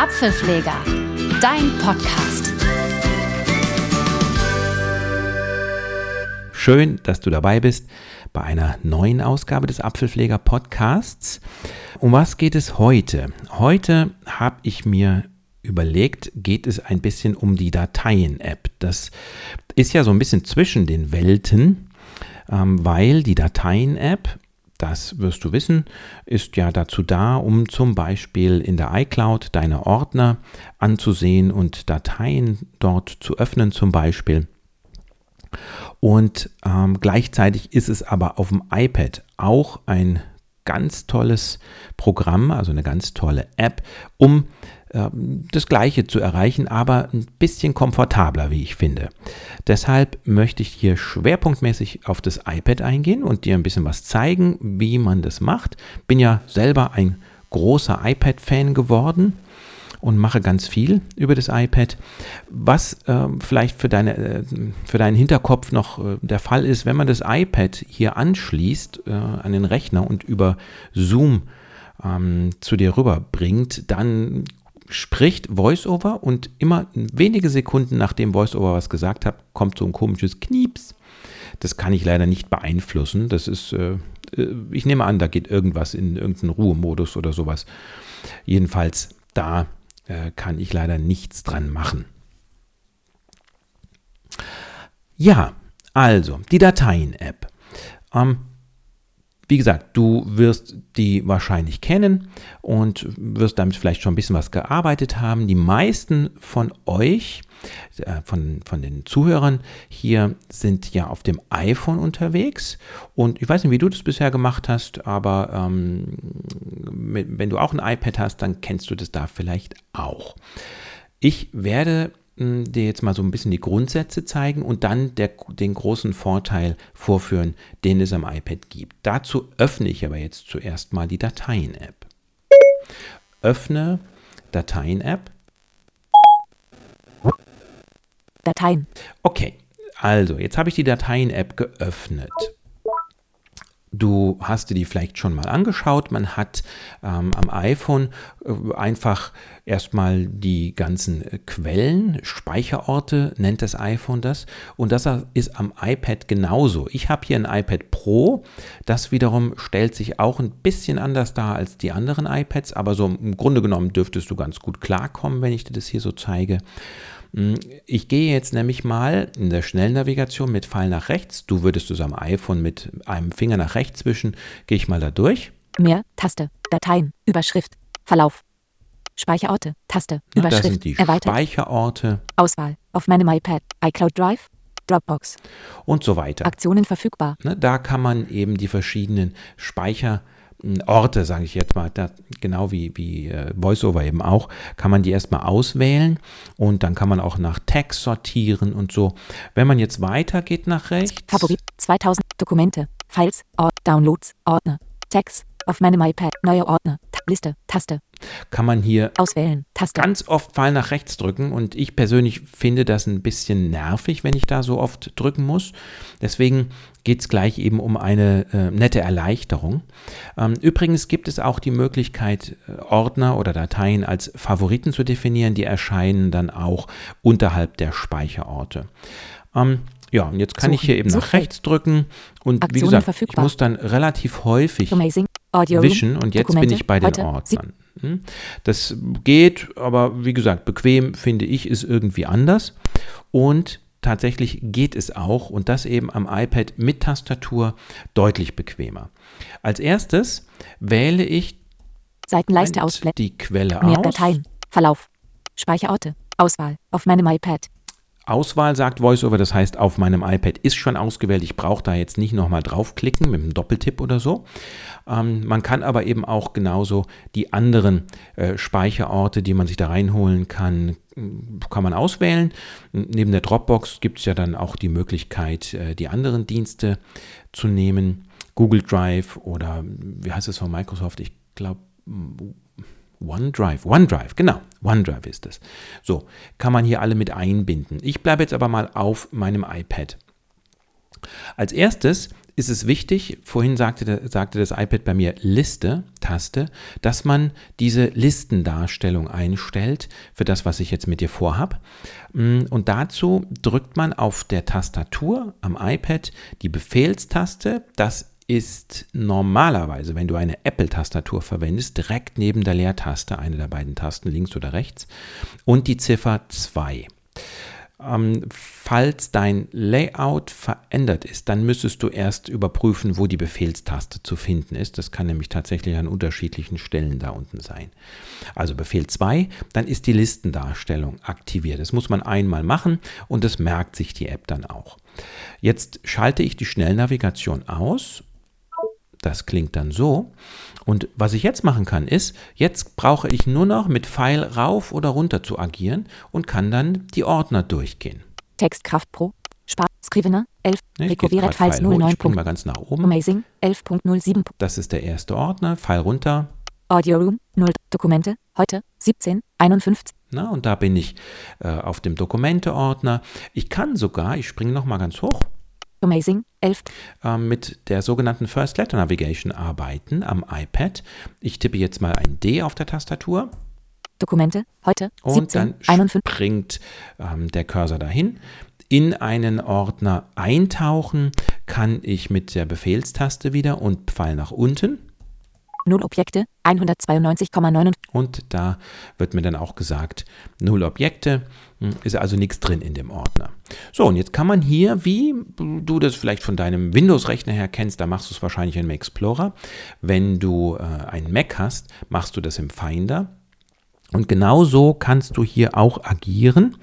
Apfelpfleger, dein Podcast. Schön, dass du dabei bist bei einer neuen Ausgabe des Apfelpfleger Podcasts. Um was geht es heute? Heute habe ich mir überlegt, geht es ein bisschen um die Dateien-App. Das ist ja so ein bisschen zwischen den Welten, ähm, weil die Dateien-App das wirst du wissen, ist ja dazu da, um zum Beispiel in der iCloud deine Ordner anzusehen und Dateien dort zu öffnen zum Beispiel. Und ähm, gleichzeitig ist es aber auf dem iPad auch ein ganz tolles Programm, also eine ganz tolle App, um das Gleiche zu erreichen, aber ein bisschen komfortabler, wie ich finde. Deshalb möchte ich hier schwerpunktmäßig auf das iPad eingehen und dir ein bisschen was zeigen, wie man das macht. Bin ja selber ein großer iPad-Fan geworden und mache ganz viel über das iPad. Was äh, vielleicht für, deine, äh, für deinen Hinterkopf noch äh, der Fall ist, wenn man das iPad hier anschließt äh, an den Rechner und über Zoom ähm, zu dir rüberbringt, dann spricht VoiceOver und immer wenige Sekunden nachdem VoiceOver was gesagt hat, kommt so ein komisches Knieps. Das kann ich leider nicht beeinflussen. Das ist, äh, äh, ich nehme an, da geht irgendwas in irgendeinen Ruhemodus oder sowas. Jedenfalls, da äh, kann ich leider nichts dran machen. Ja, also die Dateien-App. Ähm, wie gesagt, du wirst die wahrscheinlich kennen und wirst damit vielleicht schon ein bisschen was gearbeitet haben. Die meisten von euch, äh, von, von den Zuhörern hier, sind ja auf dem iPhone unterwegs. Und ich weiß nicht, wie du das bisher gemacht hast, aber ähm, wenn du auch ein iPad hast, dann kennst du das da vielleicht auch. Ich werde dir jetzt mal so ein bisschen die Grundsätze zeigen und dann der, den großen Vorteil vorführen, den es am iPad gibt. Dazu öffne ich aber jetzt zuerst mal die Dateien-App. Öffne Dateien-App. Dateien. Okay, also jetzt habe ich die Dateien-App geöffnet. Du hast dir die vielleicht schon mal angeschaut. Man hat ähm, am iPhone äh, einfach erstmal die ganzen äh, Quellen, Speicherorte nennt das iPhone das. Und das ist am iPad genauso. Ich habe hier ein iPad Pro. Das wiederum stellt sich auch ein bisschen anders dar als die anderen iPads. Aber so im Grunde genommen dürftest du ganz gut klarkommen, wenn ich dir das hier so zeige. Hm, ich gehe jetzt nämlich mal in der Schnellnavigation mit Pfeil nach rechts. Du würdest es am iPhone mit einem Finger nach rechts wischen. Gehe ich mal da durch. Mehr, Taste, Dateien, Überschrift, Verlauf. Speicherorte, Taste, Überschrift, das sind die erweitert. Speicherorte. Auswahl, auf meinem iPad, iCloud Drive, Dropbox. Und so weiter. Aktionen verfügbar. Ne, da kann man eben die verschiedenen Speicherorte Orte, sage ich jetzt mal, da, genau wie, wie äh, VoiceOver eben auch, kann man die erstmal auswählen und dann kann man auch nach Text sortieren und so. Wenn man jetzt weitergeht nach rechts. Favorit 2000 Dokumente, Files, Ort, Downloads, Ordner, Text, auf meinem iPad, neue Ordner, Liste, Taste. Kann man hier auswählen, Taste. Ganz oft Pfeil nach rechts drücken und ich persönlich finde das ein bisschen nervig, wenn ich da so oft drücken muss. Deswegen geht es gleich eben um eine äh, nette Erleichterung. Ähm, übrigens gibt es auch die Möglichkeit, äh, Ordner oder Dateien als Favoriten zu definieren. Die erscheinen dann auch unterhalb der Speicherorte. Ähm, ja, und jetzt kann Suchen. ich hier eben nach rechts drücken und Aktionen wie gesagt, ich muss dann relativ häufig Amazing. Wischen und jetzt Dokumente. bin ich bei den. Ordnern. Hm? Das geht, aber wie gesagt, bequem finde ich ist irgendwie anders und tatsächlich geht es auch und das eben am iPad mit Tastatur deutlich bequemer. Als erstes wähle ich Seitenleiste ausblättern. Die Quelle Mehr aus. Dateien. Verlauf. Speicherorte. Auswahl. Auf meinem iPad. Auswahl sagt VoiceOver, das heißt, auf meinem iPad ist schon ausgewählt. Ich brauche da jetzt nicht nochmal draufklicken mit einem Doppeltipp oder so. Ähm, man kann aber eben auch genauso die anderen äh, Speicherorte, die man sich da reinholen kann, kann man auswählen. Neben der Dropbox gibt es ja dann auch die Möglichkeit, äh, die anderen Dienste zu nehmen. Google Drive oder wie heißt es von Microsoft? Ich glaube OneDrive, OneDrive, genau, OneDrive ist es. So, kann man hier alle mit einbinden. Ich bleibe jetzt aber mal auf meinem iPad. Als erstes ist es wichtig, vorhin sagte, sagte das iPad bei mir Liste, Taste, dass man diese Listendarstellung einstellt für das, was ich jetzt mit dir vorhab. Mm, und dazu drückt man auf der Tastatur am iPad die Befehlstaste. Das ist normalerweise, wenn du eine Apple-Tastatur verwendest, direkt neben der Leertaste, eine der beiden Tasten, links oder rechts, und die Ziffer 2. Ähm, falls dein Layout verändert ist, dann müsstest du erst überprüfen, wo die Befehlstaste zu finden ist. Das kann nämlich tatsächlich an unterschiedlichen Stellen da unten sein. Also Befehl 2, dann ist die Listendarstellung aktiviert. Das muss man einmal machen und das merkt sich die App dann auch. Jetzt schalte ich die Schnellnavigation aus das klingt dann so. Und was ich jetzt machen kann, ist, jetzt brauche ich nur noch mit Pfeil rauf oder runter zu agieren und kann dann die Ordner durchgehen. Textkraft Pro, Spar, Scrivener, 11, Ne, Recovered Files grad Pfeil hoch, 09. Ich spring mal ganz nach oben. Amazing, 11.07. Das ist der erste Ordner. Pfeil runter. Audio Room, 0. Dokumente, heute, 17, 51. Na, und da bin ich äh, auf dem Dokumente-Ordner. Ich kann sogar, ich springe noch mal ganz hoch, Amazing, 11. äh, mit der sogenannten First Letter Navigation arbeiten am iPad. Ich tippe jetzt mal ein D auf der Tastatur. Dokumente, heute, Und 17, dann 51. springt ähm, der Cursor dahin. In einen Ordner eintauchen kann ich mit der Befehlstaste wieder und Pfeil nach unten. 0 Objekte, 192,9. Und da wird mir dann auch gesagt, null Objekte, hm, ist also nichts drin in dem Ordner. So, und jetzt kann man hier, wie du das vielleicht von deinem Windows-Rechner her kennst, da machst du es wahrscheinlich im Explorer. Wenn du äh, einen Mac hast, machst du das im Finder. Und genauso kannst du hier auch agieren.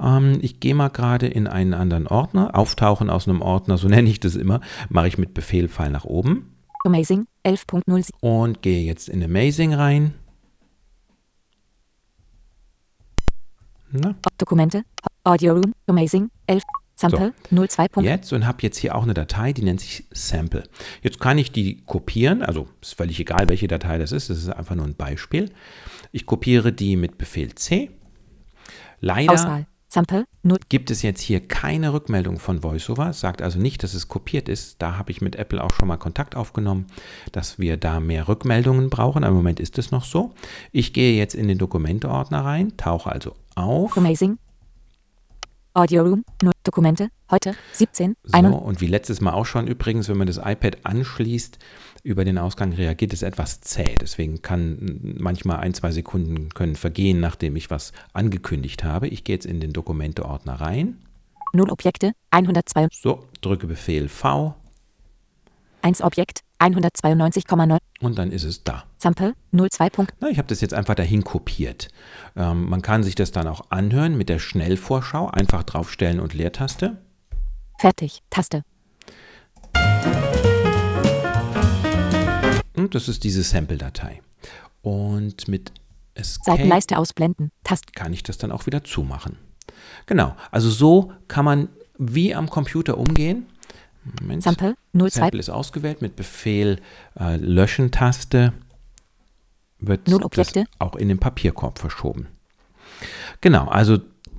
Ähm, ich gehe mal gerade in einen anderen Ordner. Auftauchen aus einem Ordner, so nenne ich das immer, mache ich mit Befehl Pfeil nach oben Amazing, 11.07. und gehe jetzt in Amazing rein. Na, Dokumente, Audio Room, Amazing, 11. Sample, 02. jetzt und habe jetzt hier auch eine Datei, die nennt sich Sample. Jetzt kann ich die kopieren, also ist völlig egal, welche Datei das ist, das ist einfach nur ein Beispiel. Ich kopiere die mit Befehl C. Leider Auswahl, Sample, 0. gibt es jetzt hier keine Rückmeldung von VoiceOver, sagt also nicht, dass es kopiert ist. Da habe ich mit Apple auch schon mal Kontakt aufgenommen, dass wir da mehr Rückmeldungen brauchen. Im Moment ist es noch so. Ich gehe jetzt in den Dokumente-Ordner rein, tauche also auf. Amazing. Audio Room, 0. Dokumente, heute, 17, So, 21. und wie letztes Mal auch schon übrigens, wenn man das iPad anschließt, über den Ausgang reagiert es etwas zäh. Deswegen kann manchmal ein, zwei Sekunden können vergehen, nachdem ich was angekündigt habe. Ich gehe jetzt in den Dokumente-Ordner rein. 0 Objekte, 102. So, drücke Befehl V 1 Objekt, 192,9. und dann ist es da. Sample, 02. Na, ich habe das jetzt einfach dahin kopiert. Ähm, man kann sich das dann auch anhören mit der Schnellvorschau. Einfach draufstellen und Leertaste. Fertig, Taste. Und das ist diese Sample-Datei. Und mit Escape Seitenleiste ausblenden, Taste. kann ich das dann auch wieder zumachen. Genau, also so kann man wie am Computer umgehen. Moment. Sample, 02. Sample ist ausgewählt mit Befehl äh, Löschen-Taste wird das auch in den Papierkorb verschoben. Genau, also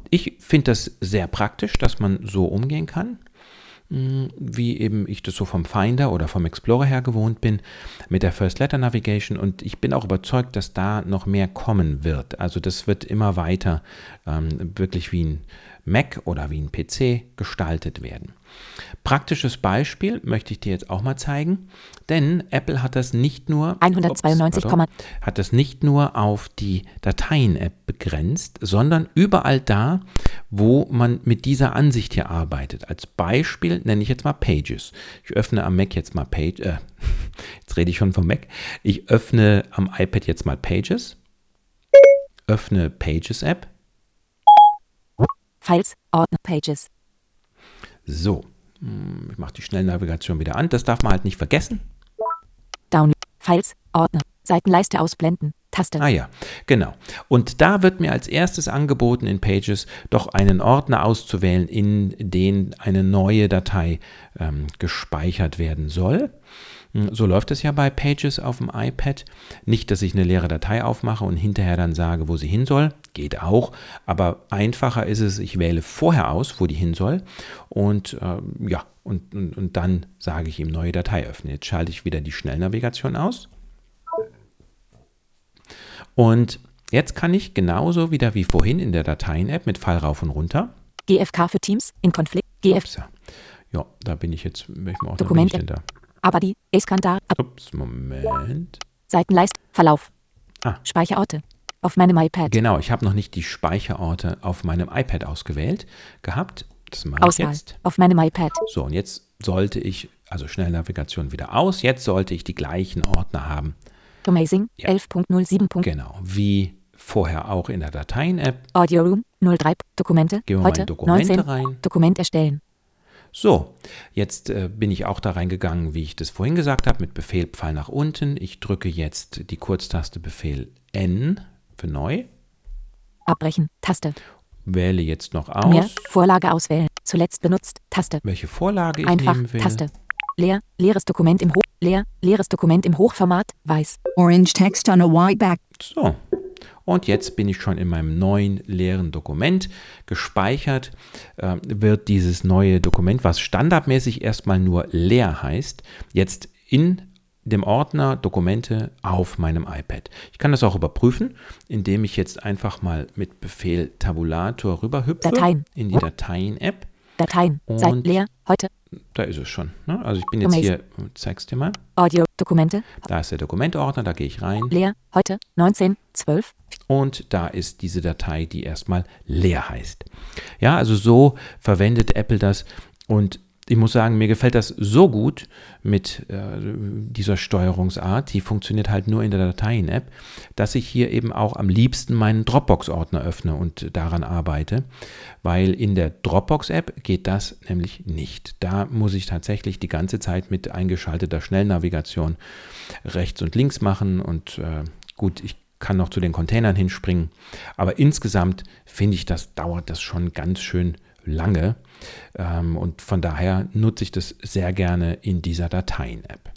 ich finde das sehr praktisch, dass man so umgehen kann, mh, wie eben ich das so vom Finder oder vom Explorer her gewohnt bin, mit der First Letter Navigation und ich bin auch überzeugt, dass da noch mehr kommen wird. Also das wird immer weiter ähm, wirklich wie ein Mac oder wie ein PC gestaltet werden. Praktisches Beispiel möchte ich dir jetzt auch mal zeigen, denn Apple hat das nicht nur 192, Ups, pardon, hat das nicht nur auf die Dateien-App begrenzt, sondern überall da, wo man mit dieser Ansicht hier arbeitet. Als Beispiel nenne ich jetzt mal Pages. Ich öffne am Mac jetzt mal Page, äh, jetzt rede ich schon vom Mac. Ich öffne am iPad jetzt mal Pages, öffne Pages App. Files, Ordner, Pages. So, hm, ich mache die Schnellnavigation wieder an. Das darf man halt nicht vergessen. Download, Files, Ordner, Seitenleiste ausblenden, Taste. Ah ja, genau. Und da wird mir als erstes angeboten in Pages doch einen Ordner auszuwählen, in den eine neue Datei ähm, gespeichert werden soll. Hm, so läuft es ja bei Pages auf dem iPad. Nicht, dass ich eine leere Datei aufmache und hinterher dann sage, wo sie hin soll. Geht auch. Aber einfacher ist es, ich wähle vorher aus, wo die hin soll. Und äh, ja, und, und, und dann sage ich ihm neue Datei öffnen. Jetzt schalte ich wieder die Schnellnavigation aus. Und jetzt kann ich genauso wieder wie vorhin in der Dateien-App mit Fall rauf und runter. GFK für Teams in Konflikt. GF. Ups, ja. ja, da bin ich jetzt. Bin ich denn da? Abadi. Eskandar. Ab. Ups, Moment. Seitenleist. Verlauf. Ah. Speicherorte. Auf meinem iPad. Genau, ich habe noch nicht die Speicherorte auf meinem iPad ausgewählt gehabt. Das mache ich Auswahl. jetzt. Auf meinem iPad. So, und jetzt sollte ich, also Schnellnavigation wieder aus, jetzt sollte ich die gleichen Ordner haben. Amazing. Ja. 11.07. Genau, wie vorher auch in der Dateien-App. Audio Room. 03. Dokumente. Gehen wir mal Heute. in Dokumente 19. rein. Dokument erstellen. So, jetzt äh, bin ich auch da reingegangen, wie ich das vorhin gesagt habe, mit Befehl Pfeil nach unten. Ich drücke jetzt die Kurztaste Befehl N für neu, Abbrechen. Taste. wähle jetzt noch Mehr. aus, Vorlage auswählen. Zuletzt benutzt. Taste. welche Vorlage ich Einfach. nehmen will. Taste. Leer. Leeres Dokument im Hoch. Leer. Leeres Dokument im Hochformat. Weiß. Orange text on a white back. So, und jetzt bin ich schon in meinem neuen leeren Dokument. Gespeichert äh, wird dieses neue Dokument, was standardmäßig erstmal nur leer heißt, jetzt in dem Ordner Dokumente auf meinem iPad. Ich kann das auch überprüfen, indem ich jetzt einfach mal mit Befehl Tabulator rüberhüpfe Dateien. in die Dateien-App. Dateien. Und- Seit leer. Heute. Da ist es schon. Ne? Also ich bin jetzt hier, zeig's dir mal. Audio. Dokumente. Da ist der Dokumentordner, da gehe ich rein. Leer. Heute. 19. 12. und da ist diese Datei, die erstmal leer heißt. Ja, also so verwendet Apple das und ich muss sagen, mir gefällt das so gut mit äh, dieser Steuerungsart, die funktioniert halt nur in der Dateien-App, dass ich hier eben auch am liebsten meinen Dropbox-Ordner öffne und daran arbeite, weil in der Dropbox-App geht das nämlich nicht. Da muss ich tatsächlich die ganze Zeit mit eingeschalteter Schnellnavigation rechts und links machen und äh, gut, ich kann noch zu den Containern hinspringen. Aber insgesamt finde ich, das dauert das schon ganz schön lange. Ähm, und von daher nutze ich das sehr gerne in dieser Dateien-App.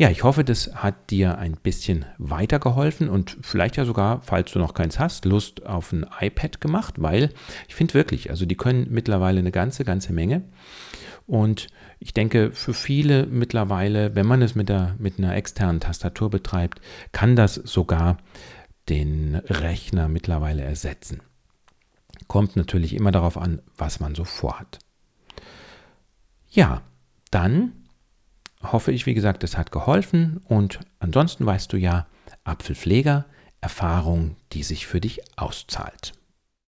Ja, ich hoffe, das hat dir ein bisschen weitergeholfen und vielleicht ja sogar, falls du noch keins hast, Lust auf ein iPad gemacht, weil ich finde wirklich, also die können mittlerweile eine ganze, ganze Menge. Und ich denke, für viele mittlerweile, wenn man es mit, der, mit einer externen Tastatur betreibt, kann das sogar den Rechner mittlerweile ersetzen. Kommt natürlich immer darauf an, was man so vorhat. Ja, dann hoffe ich, wie gesagt, es hat geholfen und ansonsten weißt du ja, Apfelpfleger, Erfahrung, die sich für dich auszahlt.